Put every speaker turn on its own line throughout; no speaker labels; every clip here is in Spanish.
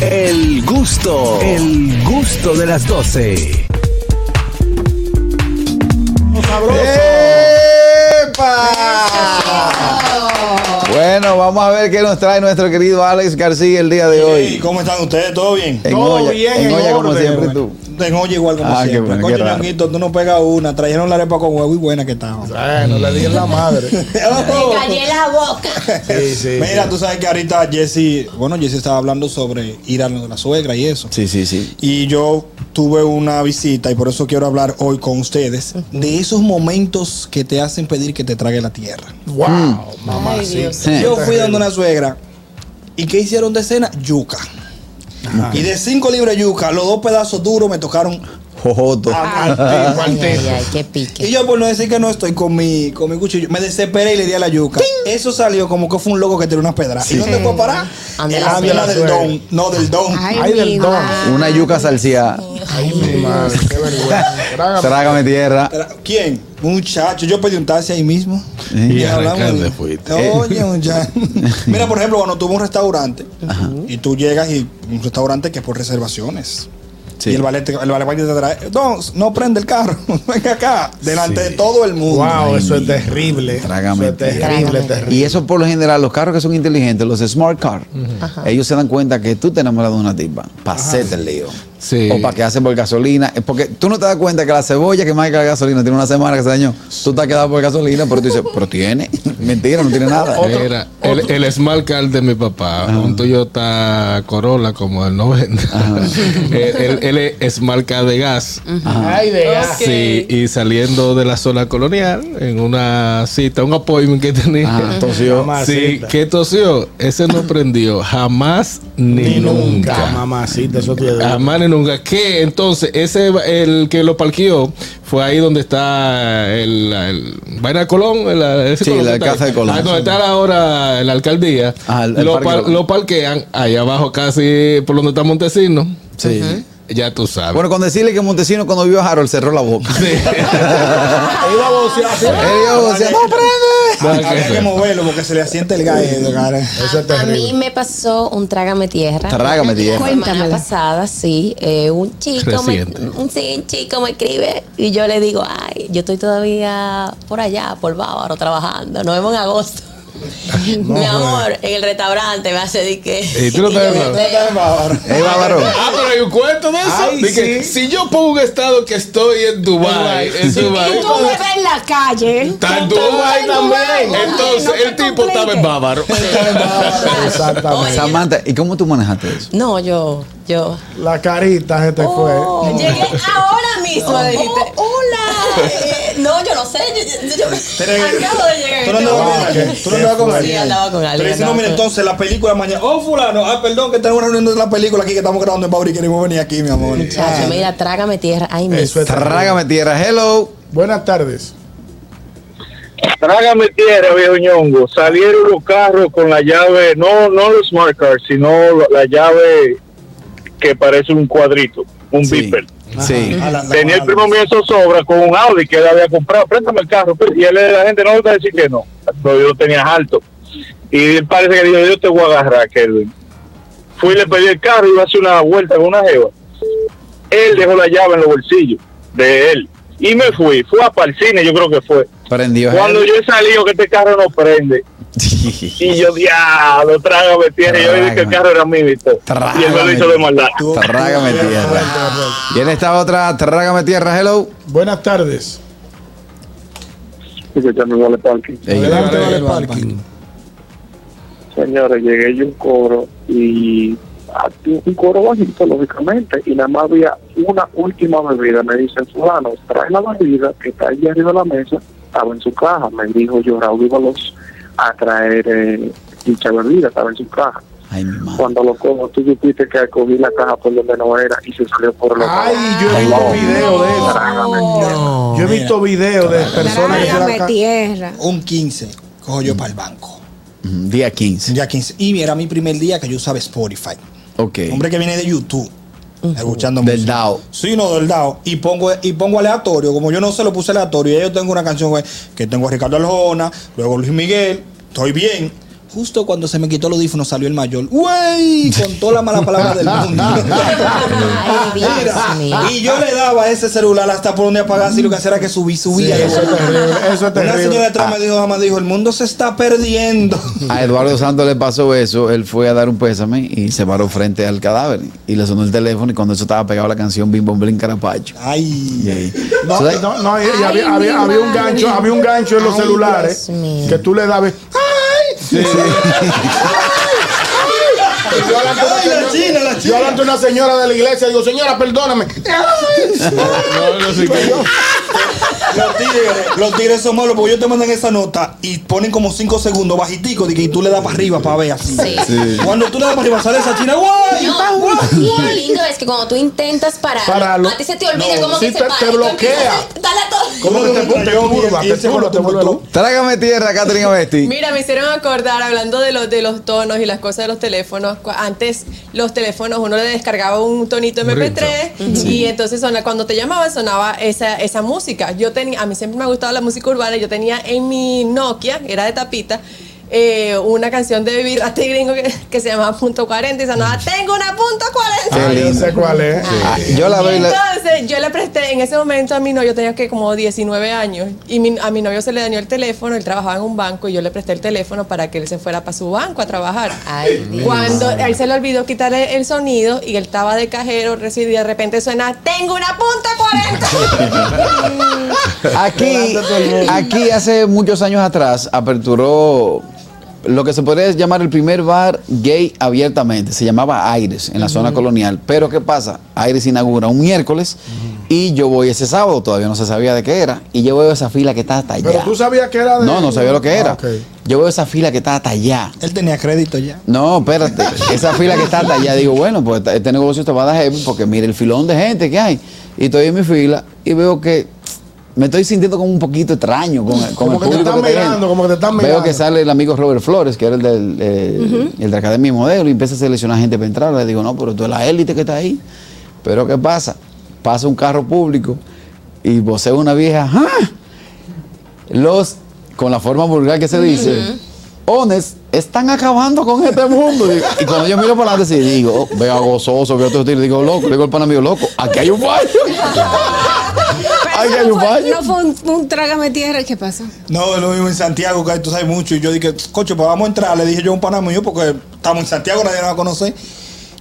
El gusto, el gusto de las 12.
Bueno, vamos a ver qué nos trae nuestro querido Alex García el día de
Hey,
hoy.
¿Cómo están ustedes? ¿Todo bien?
En
Todo
olla,
bien,
en olla como siempre tú.
Tengo oye igual como
Ah, qué
siempre.
bueno,
Coño,
raro.
Ñonguito, tú no pegas una. Trajeron la arepa con huevo y buena que estaba.
Bueno, le di en la madre.
Callé la boca.
Sí, sí.
Mira, tú sabes que ahorita Jesse, bueno, Jesse estaba hablando sobre ir a la suegra y eso.
Sí, sí, sí.
Y yo tuve una visita y por eso quiero hablar hoy con ustedes de esos momentos que te hacen pedir que te trague la tierra.
Wow, mamá.
Ay, Dios.
Sí.
Yo fui dando una suegra y ¿qué hicieron de cena? Yuca. Y de cinco libras de yuca, los dos pedazos duros me tocaron
Jojoto.
al
Ay,
tipo.
ay, ay, qué pique.
Y yo por no decir que no estoy con mi, con mi cuchillo, me desesperé y le di a la yuca. Eso salió como que fue un loco que tiró unas pedradas. ¿Y dónde fue a parar?
Ande
En
la
la del don, no del don.
Ay, del don.
Una yuca salsía.
Ay, mi madre, qué vergüenza. Trágame.
Trágame tierra.
¿Quién? Muchacho, yo pedí un taxi ahí mismo.
Y
hablamos
arrancar
de-
te fuiste.
Oye, muchacho. Mira, por ejemplo, cuando tuvo un restaurante y tú llegas y un restaurante que es por reservaciones.
Sí.
Y el valet, el valet te trae, no, no prende el carro, venga acá, delante de todo el mundo.
Wow, eso es terrible.
Trágame
Eso es terrible, terrible.
Y eso por lo general, los carros que son inteligentes, los smart cars, ellos se dan cuenta que tú te enamoras de una tipa hacerte el lío.
Sí.
O para que hacen por gasolina. Es Porque tú no te das cuenta que la cebolla que más que la gasolina tiene una semana que se dañó. Tú te has quedado por gasolina, pero tú dices, pero tiene. Mentira, no tiene nada.
Era el, el Smart Car de mi papá, un Toyota Corolla como el 90. él, él- él es Smart Car de gas.
Ay, de gas.
Sí, y saliendo de la zona colonial, en una cita, un appointment que tenía.
Ajá, tosió.
Mamacita.
Sí, que tosió. Ese no prendió jamás ni, nunca.
Mamacita, eso tiene.
Jamás ni nunca. Que entonces, ese el que lo parqueó fue ahí donde está el, el Vaina Colón. el- ese
Sí,
Colón
la casa
ahí.
de Colón,
Ah, donde está ahora la alcaldía.
Ah, el- el
lo,
Parque
par- lo parquean ahí abajo, casi por donde está Montesino.
Sí.
Ya tú sabes.
Bueno, con decirle que Montesino cuando vio a Harold cerró la boca.
Iba a vocear.
Él dijo, "Decía, no prende.
Había que moverlo porque se le asiente el gallo. cara.
Eso es
A mí
terrible.
me pasó un trágame tierra.
Trágame tierra.
La semana pasada, sí. eh, un chico me, un, sí, un chico me escribe y yo le digo, ay, yo estoy todavía por allá, por Bávaro, trabajando. Nos vemos en agosto. Mi amor, en el restaurante me hace de que.
¿Y tú ves,
me
no?
quedé-
Ey, bárbaro.
Ah, pero hay un cuento de eso.
Ay,
que
sí.
Si yo pongo un estado que estoy en Dubai, en Dubai,
Y tú me ves en la calle.
está en
Tú
Dubái
estás en
también. Entonces
No
el tipo estaba en. Bávaro.
Exactamente.
Samantha, ¿y cómo tú manejaste eso?
No, yo, yo.
La carita se te
Oh,
fue.
llegué ahora mismo. dijiste, hola. Eh, no, yo no sé. Yo, yo- yo- acabo de llegar.
Tú no andabas con alguien. Tú no andabas con
Sí,
alguien.
andaba con alguien,
Pero dice, no, mira, entonces la película mañana. Oh, fulano. Ah, perdón, que tenemos una reunión de la película aquí que estamos grabando en Bauri y queremos venir aquí, mi amor.
Muchacho, mira, trágame tierra. Ay, mi
Eso es terrible.
Trágame tierra. Hello.
Buenas tardes.
Trágame tierra, viejo ñongo. Salieron los carros con la llave, no, no los smart cars, sino la llave que parece un cuadrito, un
Sí.
beeper.
Sí.
Ah, la- la-
Tenía el primo mío sobra con un Audi que él había comprado. Préstame el carro. pues, Y él, la gente no le va a decir que no. Pero yo lo tenía alto. Y él parece que dijo, yo te voy a agarrar, Kelvin. Fui y le pedí el carro y iba a hacer una vuelta con una jeva. Él dejó la llave en los bolsillos de él. Y me fui. Fue a para el cine, yo creo que fue.
Prendió.
Cuando yo he salido que este carro no prende. Y yo, diablo, trágame tierra. Y yo dije que el carro era mío y todo. Y él me lo hizo de maldad.
Trágame tierra. Y en esta otra, trágame tierra. Hello.
Buenas tardes.
Vale parking.
Adelante,
vale,
parking.
Señores, llegué yo un coro y un coro bajito, lógicamente, y nada más había una última bebida. Me dicen, fulano, trae la bebida que está allí arriba de la mesa, estaba en su caja. Me dijo yo, Raúl, íbalos a traer eh, dicha bebida, estaba en su caja.
Ay, mi madre.
Cuando lo cojo, tú supiste que cogí la caja por donde no era y se salió por otro
Ay, yo he visto
No.
video de eso.
Tierra.
Yo he visto videos de personas que se la
tierra.
Un 15 cojo yo para el banco.
Mm, Día 15.
Ya 15. Y era mi primer día que yo usaba Spotify.
Ok.
Hombre que viene de YouTube. Escuchando
Del
música.
DAO.
Sí, no, del DAO. Y pongo, y pongo aleatorio. Como yo no se lo puse aleatorio. Y yo tengo una canción que tengo a Ricardo Arjona, luego Luis Miguel. Estoy bien. Justo cuando se me quitó el audífono salió el mayor. ¡Wey! Con toda la mala palabra del mundo. Mira, y yo le daba a ese celular hasta por donde apagarse y lo que hacía era que subí, subía.
Eso es terrible. Eso es
Una
terrible.
señora detrás me dijo, mamá dijo, el mundo se está perdiendo.
A Eduardo Santos le pasó eso. Él fue a dar un pésame y se paró frente al cadáver. Y le sonó el teléfono. Y cuando eso estaba pegado a la canción Bim Bom Blin Carapacho. Y
Ay.
ahí.
No, no, no, y- y
Ay,
había,
mi
había, había un gancho, había un gancho en los
Ay,
celulares que tú le dabas. ¡Ay! Y Yo adelante
Ay, la
señora-
china, la
yo
china.
adelante una señora de la iglesia digo, señora, perdóname.
No, no, sí que yo.
Los tigres, los tigres son malos porque ellos te mandan esa nota y ponen como 5 segundos bajitico de que tú le das para arriba para ver así.
Sí.
Cuando tú le das para arriba sale esa china, ¡guay!
No, lo lindo es que cuando tú intentas parar,
Pararlo.
a ti se te olvida
No,
cómo que
te-
se para.
te bloquea.
Dale a todo.
¿Cómo que te, te Te te.
Trágame tierra, Catherine Abesti.
Mira, me hicieron acordar, hablando de los, de los tonos y las cosas de los teléfonos. Antes los teléfonos uno le descargaba un tonito MP3 y entonces sona, cuando te llamaban sonaba esa, esa música. Yo a mí siempre me ha gustado la música urbana. Yo tenía en mi Nokia, era de tapita, eh, una canción de Virate Gringo que, que se llamaba Punto 40 y sonaba Tengo una punto 40.
Qué
Ah, yo sé cuál es.
Ah, yo la
Y entonces yo le presté, en ese momento a mi novio tenía que como 19 años y mi- a mi novio se le dañó el teléfono, él trabajaba en un banco y yo le presté el teléfono para que él se fuera para su banco a trabajar.
Ay, Dios.
Cuando a él se le olvidó quitarle el sonido y él estaba de cajero, recién, y de repente suena, tengo una punta 40.
Aquí, aquí hace muchos años atrás aperturó lo que se podría llamar el primer bar gay abiertamente. Se llamaba Aires en la zona colonial. Pero ¿qué pasa? Aires inaugura un miércoles y yo voy ese sábado, todavía no se sabía de qué era. Y yo veo esa fila que está hasta allá.
Pero tú sabías que era de.
No, no sabía lo que
Ah,
era.
ok.
Yo veo esa fila que está hasta allá.
Él tenía crédito ya.
No, espérate. Esa fila que está hasta allá, digo, bueno, pues este negocio te va a dar heavy porque mire el filón de gente que hay. Y estoy en mi fila y veo que me estoy sintiendo como un poquito extraño con, con
Como
el
que te
público
están
está
mirando,
yendo.
como que te están
Veo
mirando.
que sale el amigo Robert Flores, que era el del eh, el de la Academia de Modelo, y empieza a seleccionar gente para entrar. Le digo, no, pero tú eres la élite que está ahí. Pero ¿qué pasa? Pasa un carro público y vocea una vieja, ¡ah! los, con la forma vulgar que se dice, ones están acabando con este mundo. Y cuando yo miro para adelante, sí, digo, oh, veo gozoso, veo todo, digo, loco, le digo al pana mío, loco, aquí hay un fallo. Ay, que hay un
no, fue,
fallo.
no fue un, un trágame tierra, ¿qué pasó?
No, es lo mismo en Santiago, que tú sabes mucho. Y yo dije, coche, pues vamos a entrar. Le dije yo a un pana mío, porque estamos en Santiago, nadie nos va a conocer.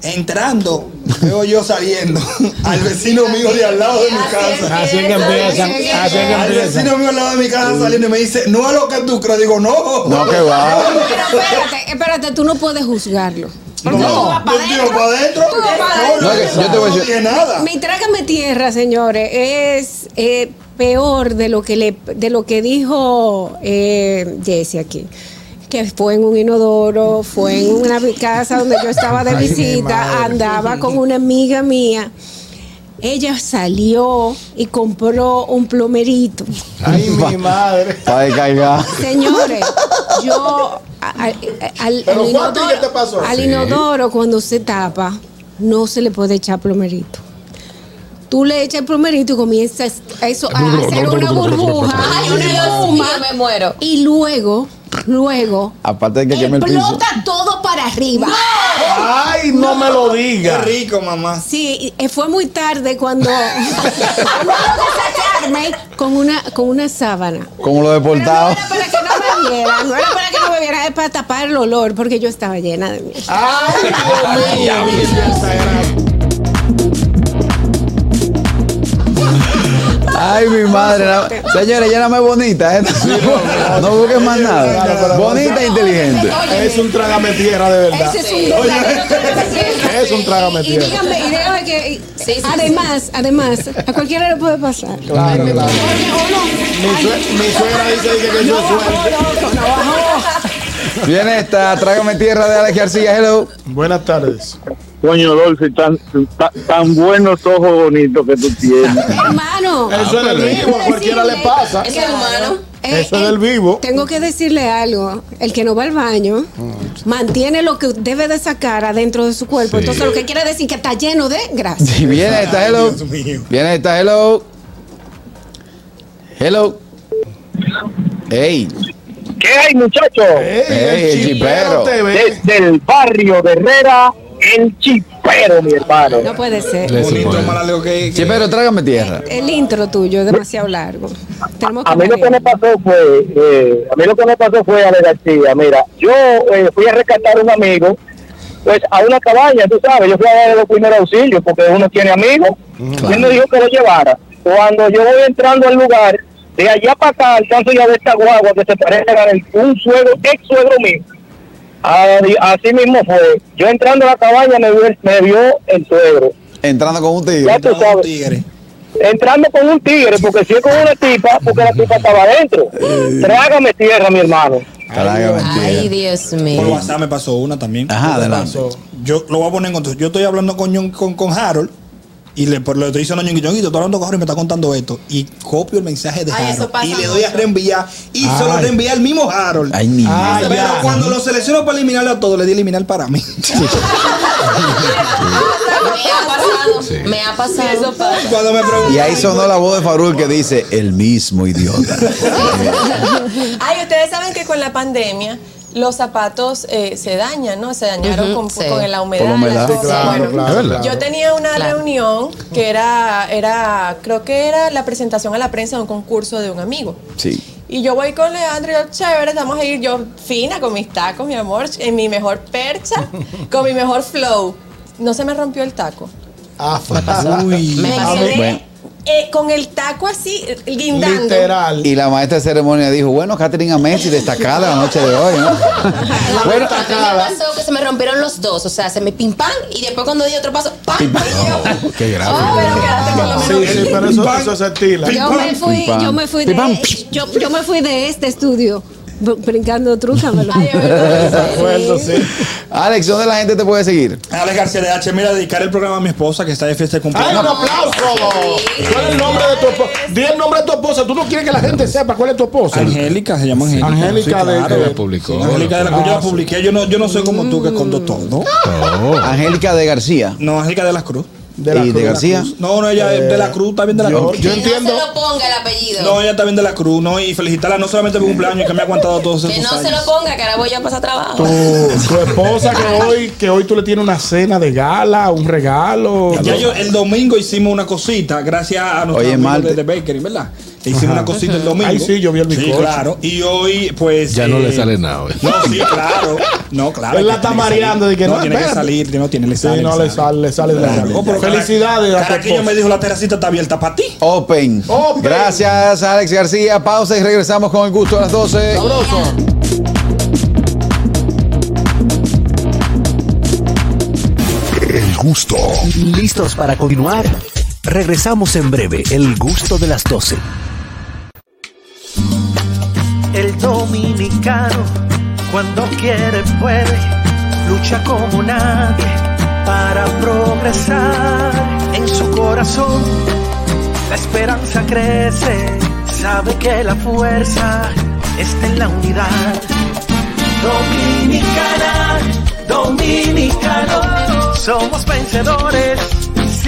Entrando, veo yo saliendo al vecino mío de al lado de mi casa.
Así que empiezan. Así que
Al
empiezan.
vecino mío al lado de mi casa saliendo y me dice, no es lo que tú crees. Digo, no.
No, que va.
Pero espérate, espérate, tú no puedes juzgarlo.
No, yo tiro para adentro. No,
No,
no,
que yo te voy a
no
decir-
nada.
Mi trágame tierra, señores, es eh, peor de lo que le, de lo que dijo eh, Jesse aquí. Que fue en un inodoro, fue en una casa donde yo estaba de visita, andaba con una amiga mía. Ella salió y compró un plomerito.
Ay, mi madre.
Para.
Señores, yo al,
Pero,
al
¿fue a ti que te pasó?
al
Sí.
inodoro cuando se tapa, no se le puede echar plomerito. Tú le echas el plomerito y comienzas a eso a hacer una burbuja,
Ay,
una espuma,
mío, me muero.
y luego, luego
Aparte de que queme el piso.
explota todo para arriba.
Ay, no me lo
Qué
digas.
rico, mamá.
Sí, eh, fue muy tarde cuando sacarme con una con una sábana.
Como lo
Pero no
deportado.
era para que no me vieran, no era para que no me vieran, es para tapar el olor, porque yo estaba llena de mierda.
Ay, Dios mío.
Ay, mi madre. la- Señores, ya no me bonita. ¿eh? No busques más nada. Bonita e inteligente.
Es un trágame tierra de verdad.
Ese es un trágame tierra.
Es un trágame
Y- y
tierra.
díganme, y díganme que
Sí, sí,
además, además, a cualquiera le puede pasar.
Claro, claro. Mi, sue- mi suegra dice que, suerte.
No, no, no.
Viene esta, trágame tierra de Alex García. Hello.
Buenas tardes.
Coño, Dolce, tan, tan, tan buenos ojos bonitos que tú tienes.
Hermano.
Eso es del vivo, a cualquiera le pasa.
Ese es humano.
eh,
Eso es
eh,
del vivo.
Tengo que decirle algo. El que no va al baño mantiene lo que debe de sacar adentro de su cuerpo. Entonces, lo que quiere decir que está lleno de grasa.
Sí, viene esta, hello. Viene esta, hello. Hello. Hey.
¿Qué hay, muchachos?
Ey, el chipero.
Desde el barrio de Herrera, el chipero, mi hermano.
No puede ser.
Bonito, que, que-
Chipero, trágame tierra.
El intro tuyo es demasiado largo. Que
A mí lo que me pasó fue, eh, a mí lo que me pasó fue Ale García, mira, yo eh, fui a rescatar a un amigo, pues a una cabaña, tú sabes, yo fui a darle los primeros auxilios porque uno tiene amigos, y él me dijo que lo llevara. Cuando yo voy entrando al lugar, de allá para acá alcanzo ya de esta guagua que se parece a un suegro, ex suegro mío. Así, mismo fue. Yo entrando a la cabaña me vio, me vio el suegro.
Entrando con un
Ya
tigre.
tú
un
sabes.
tigre.
entrando con un tigre, porque si es con una tipa, porque la tipa estaba adentro. Trágame tierra, mi hermano.
Trágame
Ay,
tierra.
Dios
Por
mío.
WhatsApp me pasó una también.
Ajá, adelante.
Yo lo voy a poner en contexto. Yo estoy hablando con, con, con Harold y le, por, le estoy diciendo a Ñonguito, Ñonguito, estoy hablando con Harold y me está contando esto. Y copio el mensaje de
Ay,
Harold y le doy a reenviar. Y se lo
Ay.
reenvía al mismo Harold.
Ay, ni
Ah,
Pero
ya.
cuando lo selecciono para eliminarlo a todo, le di eliminar para mí.
Me ha pasado. Me ha pasado.
Eso pasa.
cuando me preguntan.
Y ahí sonó la voz de Farul que dice, el mismo idiota.
Ay, ustedes saben que con la pandemia los zapatos eh, se dañan, ¿no? Se dañaron con,
sí.
con la humedad.
Por la humedad.
las
Sí,
cosas.
claro,
Bueno,
claro,
Es verdad.
Yo tenía una
Claro.
reunión que era, era, creo que era la presentación a la prensa de un concurso de un amigo.
Sí.
Y yo voy con Leandro y yo, chévere, estamos a ir yo fina con mis tacos, mi amor, en mi mejor percha, con mi mejor flow. No se me rompió el taco.
Ah, fue.
Uy.
Me
Me
pasó.
quedé
Bueno.
Eh, con el taco así, eh, guindando.
Literal.
Y la maestra de ceremonia dijo, bueno, Catherine Messi destacada la noche de hoy, ¿no? bueno,
A mí me pasó que se me rompieron los dos, o sea, se me pim pam y después cuando di otro paso, pam. Yo,
Qué grave.
Oh, pero quédate con lo
Sí,
menos.
sí, pero eso, eso se estila.
Yo me fui, yo me fui de, yo, yo me fui de este estudio brincando trúcamelo.
Ay,
sí.
Alex, ¿dónde la gente te puede seguir?
Alex García de H, mira, dedicar el programa a mi esposa que está de fiesta de
¡Ay,
cumpleaños.
un aplauso! ¿Cuál es el nombre de tu esposa? Di el nombre de tu esposa. Tú no quieres que la gente sepa cuál es tu esposa.
Angélica, se llama Angélica.
Angélica de-
claro.
La publicó.
Angélica de la Cruz, yo la publiqué. Yo no, yo no soy como tú que escondo todo.
Oh.
Angélica de García.
No, Angélica de la Cruz.
De la
¿Y de
Cruz.
García?
No, no, ella es de la Cruz, está bien de la
Yo,
Cruz.
yo
que
entiendo.
no se lo ponga el apellido.
No, ella está bien de la Cruz, ¿no? Y felicitarla no solamente por cumpleaños, que me ha aguantado todos
que
esos
no se
años.
lo ponga, que ahora voy yo a pasar trabajo.
Tu, tu esposa que hoy, que hoy tú le tienes una cena de gala, un regalo.
Ya yo, el domingo hicimos una cosita, gracias a nuestros amigos de The Bakery, ¿verdad? Que hicimos una cosita el domingo.
Ay, sí, yo vi el
Sí,
bizcocho.
claro. Y hoy, pues.
Ya no
eh,
le sale nada. hoy.
No, sí, claro. No, claro.
Él la está mareando, de que
no,
no,
tiene que salir, no tiene, le
Sí,
sale.
no le sale, le sale de la
Claro. Oh, pero
Felicidades
Caraquillo me dijo la terracita está abierta para ti.
Open.
Open.
Gracias, Alex García. Pausa y regresamos con el gusto a las 12.
Sabroso.
El gusto. ¿Listos para continuar? Regresamos en breve. El gusto de las 12.
El dominicano, cuando quiere, puede, lucha como nadie para progresar. En su corazón, la esperanza crece, sabe que la fuerza está en la unidad. Dominicana, dominicano, somos vencedores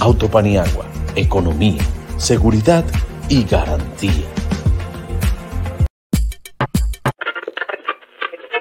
Autopaniagua, economía, seguridad y garantía.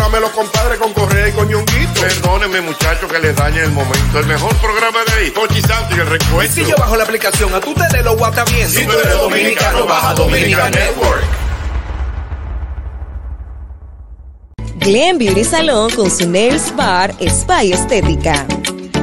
de los compadres con Correa y con Ñonguito. Perdónenme, muchachos, que les dañe el momento. El mejor programa de ahí, Pochi Santo y el
Y
recuento.
si yo bajo la aplicación, a tu tele lo guata bien.
Si tú eres dominicano, baja Dominican Network.
Glen Beauty Salon con su Nails Bar Spa y Estética.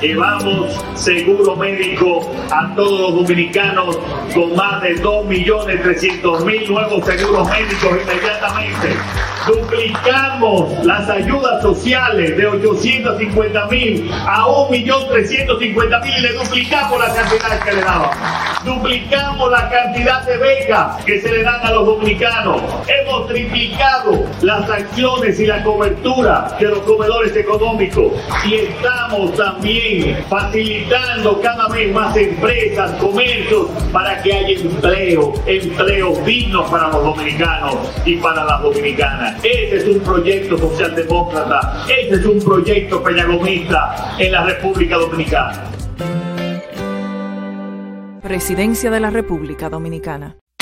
Llevamos seguro médico a todos los dominicanos con más de 2.300.000 nuevos seguros médicos inmediatamente. Duplicamos las ayudas sociales de 850.000 a 1.350.000 y le duplicamos la cantidad que le daban. Duplicamos la cantidad de becas que se le dan a los dominicanos. Hemos triplicado las acciones y la cobertura de los comedores económicos. Y estamos también facilitando cada vez más empresas, comercios, para que haya empleo, empleos dignos para los dominicanos y para las dominicanas. Ese es un proyecto socialdemócrata, ese es un proyecto peñagomista en la República Dominicana.
Presidencia de la República Dominicana.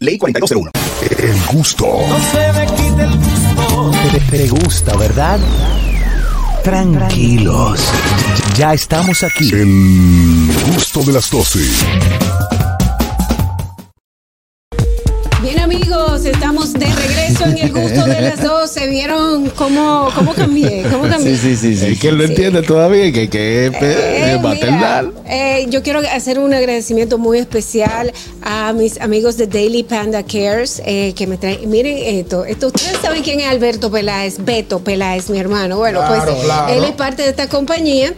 Ley 4201.
El gusto.
No se me quite el gusto.
Te, te gusta, ¿verdad? Tranquilos. Ya estamos aquí.
El gusto de las 12.
12. ¿Vieron cómo, cómo cambié? ¿Cómo cambié?
Sí, sí, sí. sí.
Es que él lo entiende todavía, que, que es pe-
Eh,
maternal.
mira, eh, yo quiero hacer un agradecimiento muy especial a mis amigos de Daily Panda Cares eh, que me traen. Miren esto, esto. Ustedes saben quién es Alberto Peláez, Beto Peláez, mi hermano. Bueno,
Claro,
pues
claro.
él es parte de esta compañía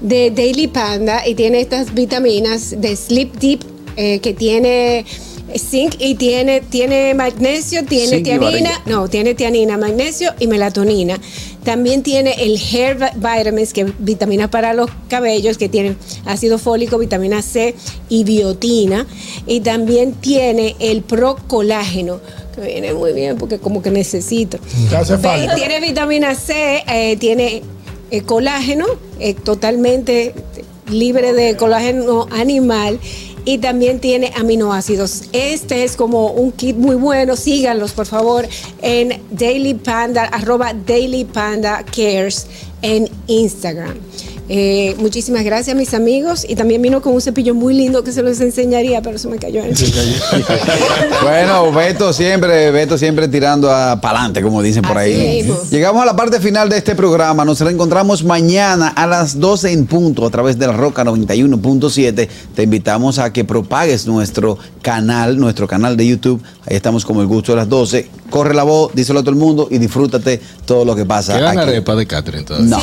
de Daily Panda y tiene estas vitaminas de Sleep Deep eh, que tiene zinc y tiene, tiene magnesio, tiene
Zinc
tianina, no, tiene tianina, magnesio y melatonina. También tiene el Hair Vi- Vitamins, que es vitamina para los cabellos, que tiene ácido fólico, vitamina C y biotina. Y también tiene el Pro Colágeno, que viene muy bien porque como que necesito.
Te hace falta.
Tiene vitamina C, eh, tiene eh, colágeno, eh, totalmente libre de colágeno animal. Y también tiene aminoácidos. Este es como un kit muy bueno. Síganlos, por favor, en Daily Panda, arroba Daily Panda Cares en Instagram. Eh, muchísimas gracias, mis amigos. Y también vino con un cepillo muy lindo que se los enseñaría, pero se me cayó en
Bueno, Beto siempre, Beto siempre tirando para adelante, como dicen por ahí. Llegamos a la parte final de este programa. Nos reencontramos mañana a las 12 en punto a través de la Roca 91.7. Te invitamos a que propagues nuestro canal, nuestro canal de YouTube. Ahí estamos como el gusto de las 12. Corre la voz, díselo a todo el mundo y disfrútate todo lo que pasa.
Quedan
aquí.
arepas de Catherine todavía.
No.